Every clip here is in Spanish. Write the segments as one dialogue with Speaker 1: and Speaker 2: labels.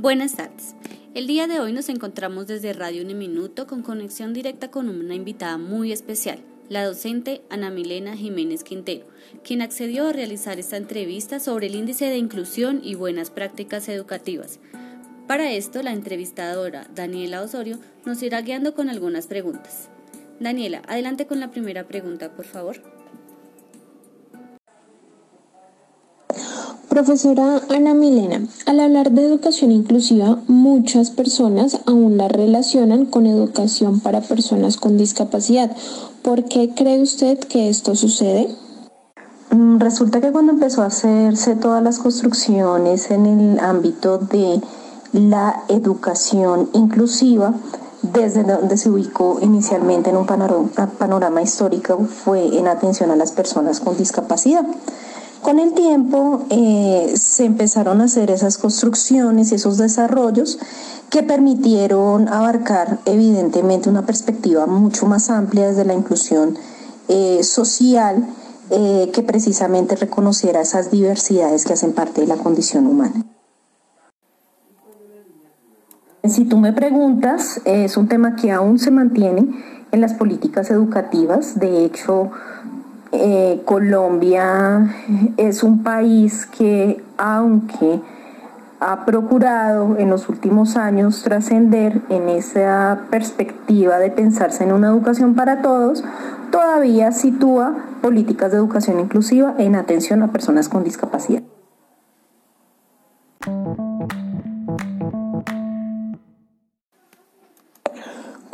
Speaker 1: Buenas tardes. El día de hoy nos encontramos desde Radio Uniminuto con conexión directa con una invitada muy especial, la docente Ana Milena Jiménez Quintero, quien accedió a realizar esta entrevista sobre el índice de inclusión y buenas prácticas educativas. Para esto, la entrevistadora Daniela Osorio nos irá guiando con algunas preguntas. Daniela, adelante con la primera pregunta, por favor.
Speaker 2: Profesora Ana Milena, al hablar de educación inclusiva, muchas personas aún la relacionan con educación para personas con discapacidad. ¿Por qué cree usted que esto sucede?
Speaker 3: Mm, resulta que cuando empezó a hacerse todas las construcciones en el ámbito de la educación inclusiva, desde donde se ubicó inicialmente en un panorama, panorama histórico fue en atención a las personas con discapacidad. Con el tiempo eh, se empezaron a hacer esas construcciones y esos desarrollos que permitieron abarcar evidentemente una perspectiva mucho más amplia desde la inclusión eh, social eh, que precisamente reconociera esas diversidades que hacen parte de la condición humana. Si tú me preguntas, es un tema que aún se mantiene en las políticas educativas. De hecho, eh, Colombia es un país que, aunque ha procurado en los últimos años trascender en esa perspectiva de pensarse en una educación para todos, todavía sitúa políticas de educación inclusiva en atención a personas con discapacidad.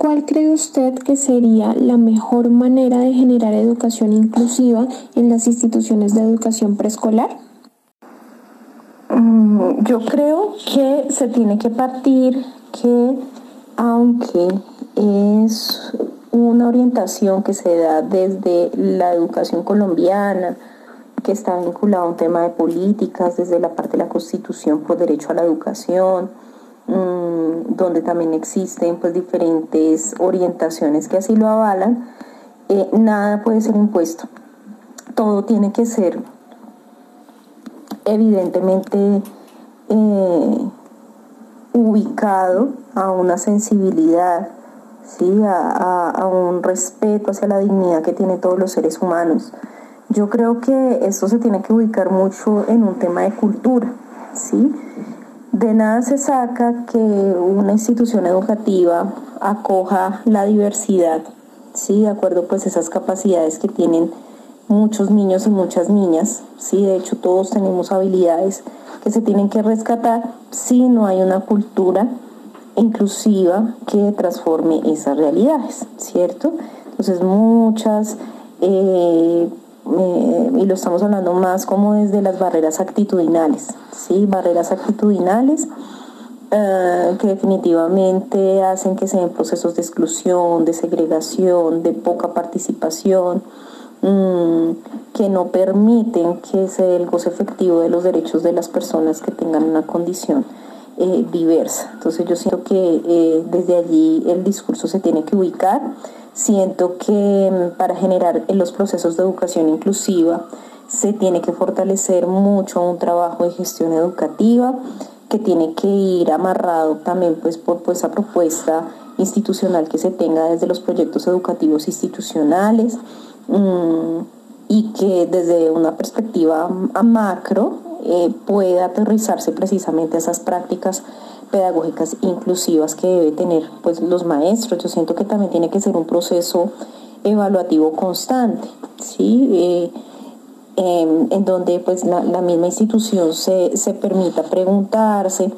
Speaker 2: ¿Cuál cree usted que sería la mejor manera de generar educación inclusiva en las instituciones de educación preescolar?
Speaker 3: Mm, yo creo que se tiene que partir que aunque es una orientación que se da desde la educación colombiana, que está vinculada a un tema de políticas, desde la parte de la Constitución por derecho a la educación, donde también existen pues diferentes orientaciones que así lo avalan, eh, nada puede ser impuesto. Todo tiene que ser evidentemente eh, ubicado a una sensibilidad, ¿sí? A, a, un respeto hacia la dignidad que tienen todos los seres humanos. Yo creo que esto se tiene que ubicar mucho en un tema de cultura, ¿sí? De nada se saca que una institución educativa acoja la diversidad, ¿sí? De acuerdo pues esas capacidades que tienen muchos niños y muchas niñas, ¿sí? De hecho todos tenemos habilidades que se tienen que rescatar si no hay una cultura inclusiva que transforme esas realidades, ¿cierto? Entonces muchas eh, eh, y lo estamos hablando más como desde las barreras actitudinales, ¿sí? Barreras actitudinales eh, que definitivamente hacen que se den procesos de exclusión, de segregación, de poca participación, mm, que no permiten que se dé el goce efectivo de los derechos de las personas que tengan una condición eh, diversa. Entonces yo siento que desde allí el discurso se tiene que ubicar Siento que mm, para generar en los procesos de educación inclusiva se tiene que fortalecer mucho un trabajo de gestión educativa que tiene que ir amarrado también pues por pues, esa propuesta institucional que se tenga desde los proyectos educativos institucionales mm, y que desde una perspectiva a macro eh, pueda aterrizarse precisamente esas prácticas pedagógicas inclusivas que debe tener pues los maestros. Yo siento que también tiene que ser un proceso evaluativo constante, ¿sí? Eh, em, en donde pues la, misma institución se, se, permita preguntarse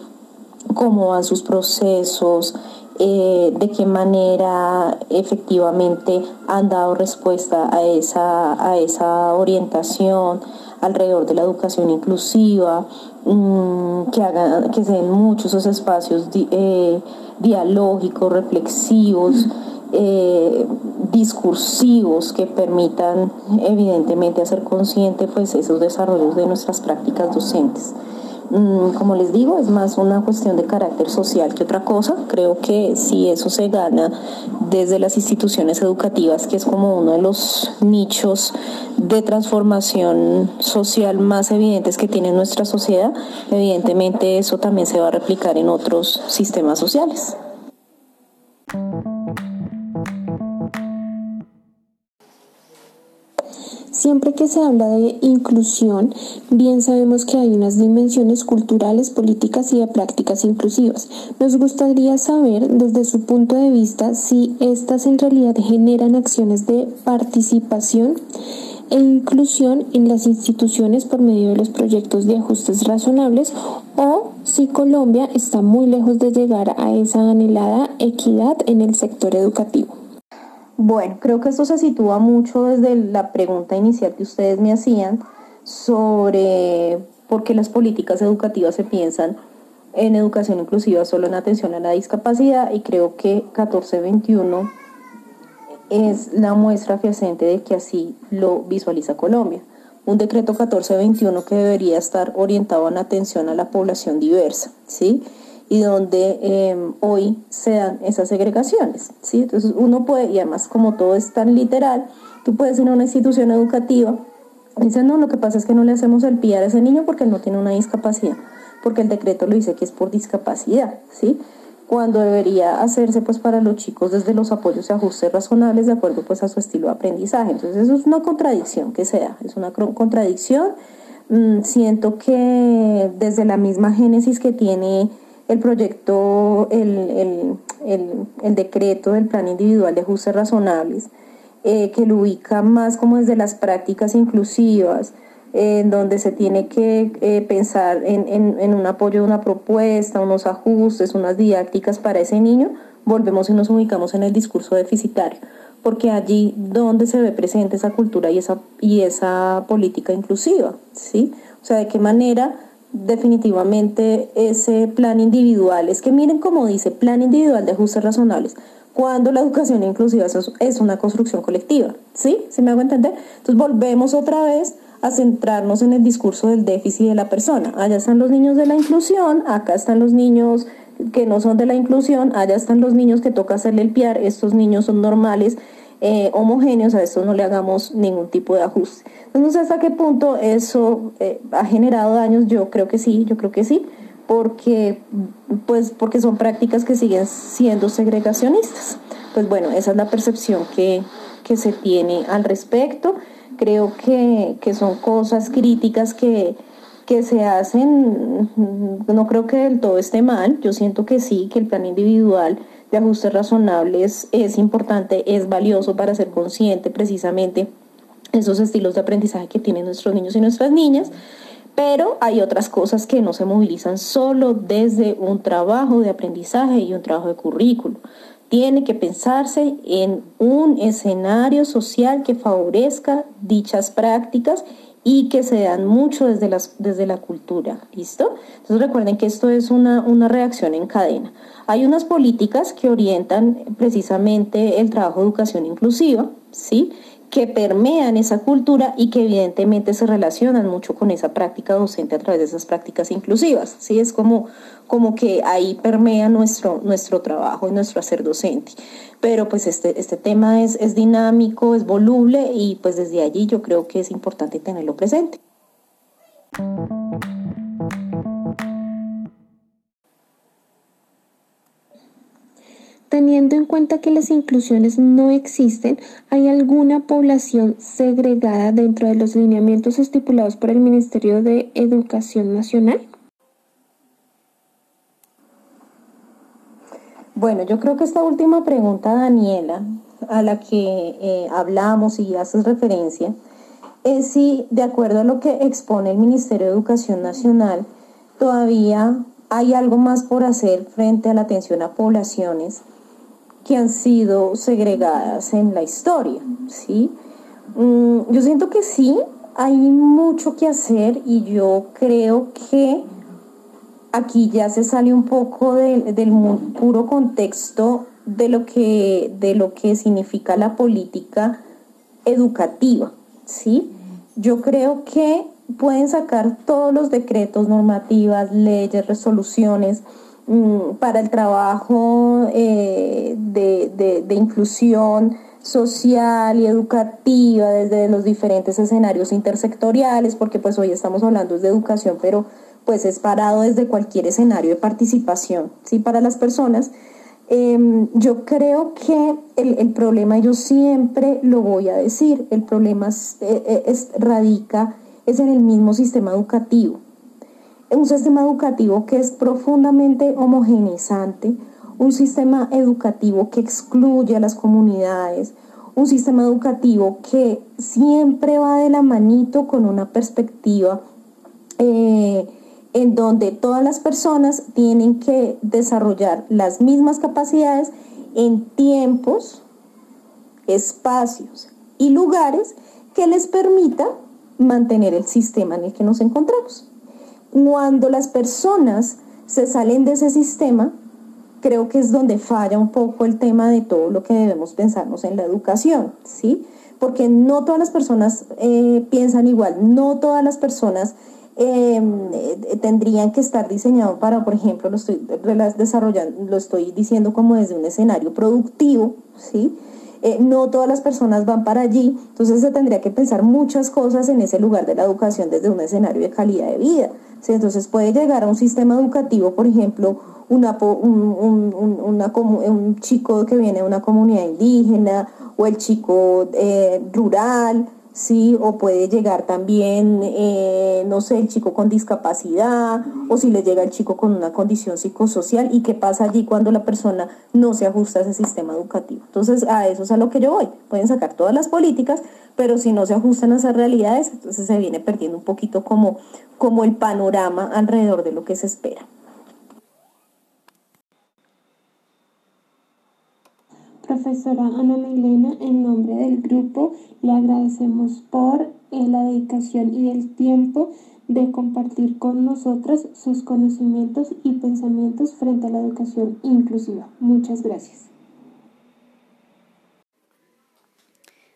Speaker 3: cómo van sus procesos, eh, de qué manera efectivamente han dado respuesta a esa, a esa orientación alrededor de la educación inclusiva, Mm, que, hagan, que se den muchos esos espacios eh, dialógicos, reflexivos, eh, discursivos que permitan evidentemente hacer consciente pues esos desarrollos de nuestras prácticas docentes. Mm, como les digo, es más una cuestión de carácter social que otra cosa. Creo que si eso se gana desde las instituciones educativas, que es como uno de los nichos de transformación social más evidentes que tiene nuestra sociedad, evidentemente eso también se va a replicar en otros sistemas sociales.
Speaker 2: Siempre que se habla de inclusión, bien sabemos que hay unas dimensiones culturales, políticas y de prácticas inclusivas. Nos gustaría saber desde su punto de vista si estas en realidad generan acciones de participación e inclusión en las instituciones por medio de los proyectos de ajustes razonables o si Colombia está muy lejos de llegar a esa anhelada equidad en el sector educativo.
Speaker 3: Bueno, creo que esto se sitúa mucho desde la pregunta inicial que ustedes me hacían sobre por qué las políticas educativas se piensan en educación inclusiva solo en atención a la discapacidad y creo que 1421 es la muestra fehaciente de que así lo visualiza Colombia. Un decreto 1421 que debería estar orientado en atención a la población diversa, ¿sí? Y donde em, hoy se dan esas segregaciones. ¿sí? Entonces uno puede, y además como todo es tan literal, tú puedes ir a una institución educativa y dicen, no, lo que pasa es que no le hacemos el PIAR a ese niño porque no tiene una discapacidad, porque el decreto lo dice que es por discapacidad, ¿sí? cuando debería hacerse pues para los chicos desde los apoyos y ajustes razonables de acuerdo pues a su estilo de aprendizaje. Entonces eso es una contradicción que sea, es una contradicción. Mm, siento que desde la misma génesis que tiene el proyecto, el, decreto del plan individual de ajustes razonables, eh, que lo ubica más como desde las prácticas inclusivas, en donde se tiene que eh, pensar en, un apoyo de una propuesta, unos ajustes, unas didácticas para ese niño, volvemos y nos ubicamos en el discurso deficitario, porque allí donde se ve presente esa cultura y esa, y esa política inclusiva, ¿sí? O sea, de qué manera definitivamente ese plan individual. Es que miren cómo dice, plan individual de ajustes razonables, cuando la educación inclusiva es una construcción colectiva. ¿Sí? ¿Se me hago entender? Entonces volvemos otra vez a centrarnos en el discurso del déficit de la persona. Allá están los niños de la inclusión, acá están los niños que no son de la inclusión, allá están los niños que toca hacerle el piar, estos niños son normales eh, homogéneos, a esto no le hagamos ningún tipo de ajuste. Entonces, ¿hasta qué punto eso eh, ha generado daños? Yo creo que sí, yo creo que sí, porque, pues, porque son prácticas que siguen siendo segregacionistas. Pues bueno, esa es la percepción que, que se tiene al respecto. Creo que, que son cosas críticas que, que se hacen, no creo que del todo esté mal, yo siento que sí, que el plan individual de ajustes razonables es importante, es valioso para ser consciente precisamente esos estilos de aprendizaje que tienen nuestros niños y nuestras niñas, pero hay otras cosas que no se movilizan solo desde un trabajo de aprendizaje y un trabajo de currículo. Tiene que pensarse en un escenario social que favorezca dichas prácticas y que se dan mucho desde, las, desde la cultura, ¿listo? Entonces recuerden que esto es una, una reacción en cadena. Hay unas políticas que orientan precisamente el trabajo de educación inclusiva, ¿sí? que permean esa cultura y que evidentemente se relacionan mucho con esa práctica docente a través de esas prácticas inclusivas. ¿sí? Es como, como que ahí permea nuestro, nuestro trabajo y nuestro hacer docente. Pero pues este, este tema es, es dinámico, es voluble y pues desde allí yo creo que es importante tenerlo presente.
Speaker 2: Teniendo en cuenta que las inclusiones no existen, ¿hay alguna población segregada dentro de los lineamientos estipulados por el Ministerio de Educación Nacional?
Speaker 3: Bueno, yo creo que esta última pregunta, Daniela, a la que eh, hablamos y haces referencia, es si, de acuerdo a lo que expone el Ministerio de Educación Nacional, todavía hay algo más por hacer frente a la atención a poblaciones que han sido segregadas en la historia, ¿sí? Mm, yo siento que sí, hay mucho que hacer y yo creo que aquí ya se sale un poco del puro contexto de lo, que, de lo que significa la política educativa, ¿sí? Yo creo que pueden sacar todos los decretos, normativas, leyes, resoluciones para el trabajo eh, de, de inclusión social y educativa desde los diferentes escenarios intersectoriales, porque pues hoy estamos hablando de educación, pero pues es parado desde cualquier escenario de participación, ¿sí? Para las personas. Em, yo creo que el, problema, yo siempre lo voy a decir, el problema eh, es, radica es en el mismo sistema educativo. Un sistema educativo que es profundamente homogeneizante, un sistema educativo que excluye a las comunidades, un sistema educativo que siempre va de la manito con una perspectiva eh, en donde todas las personas tienen que desarrollar las mismas capacidades en tiempos, espacios y lugares que les permita mantener el sistema en el que nos encontramos. Cuando las personas se salen de ese sistema, creo que es donde falla un poco el tema de todo lo que debemos pensarnos en la educación, ¿sí? Porque no todas las personas eh, piensan igual, no todas las personas Em, eh, tendrían que estar diseñados para, por ejemplo, lo estoy desarrollando, lo estoy diciendo como desde un escenario productivo, ¿sí? Eh, no todas las personas van para allí, entonces se tendría que pensar muchas cosas en ese lugar de la educación desde un escenario de calidad de vida. Entonces puede llegar a un sistema educativo, por ejemplo, una, un, un, chico que viene de una comunidad indígena o el chico eh, rural, ¿sí? O puede llegar también, eh, no sé, el chico con discapacidad, o si le llega el chico con una condición psicosocial, y qué pasa allí cuando la persona no se ajusta a ese sistema educativo. Entonces, a eso es a lo que yo voy. Pueden sacar todas las políticas, pero si no se ajustan a esas realidades, entonces se viene perdiendo un poquito como, como el panorama alrededor de lo que se espera.
Speaker 2: Profesora Ana Milena, en nombre del grupo, le agradecemos por eh, la dedicación y el tiempo de compartir con nosotras sus conocimientos y pensamientos frente a la educación inclusiva. Muchas gracias.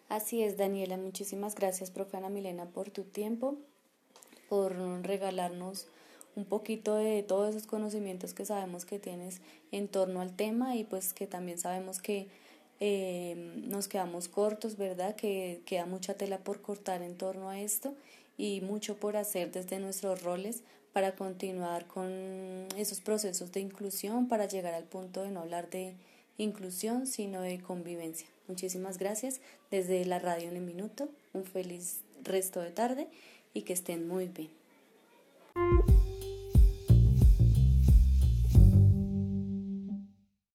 Speaker 1: Así es, Daniela. Muchísimas gracias, profe Ana Milena, por tu tiempo, por regalarnos un poquito de todos esos conocimientos que sabemos que tienes en torno al tema y pues que también sabemos que eh, nos quedamos cortos, ¿verdad? Que queda mucha tela por cortar en torno a esto y mucho por hacer desde nuestros roles para continuar con esos procesos de inclusión, para llegar al punto de no hablar de inclusión, sino de convivencia. Muchísimas gracias desde la radio en un minuto. Un feliz resto de tarde y que estén muy bien.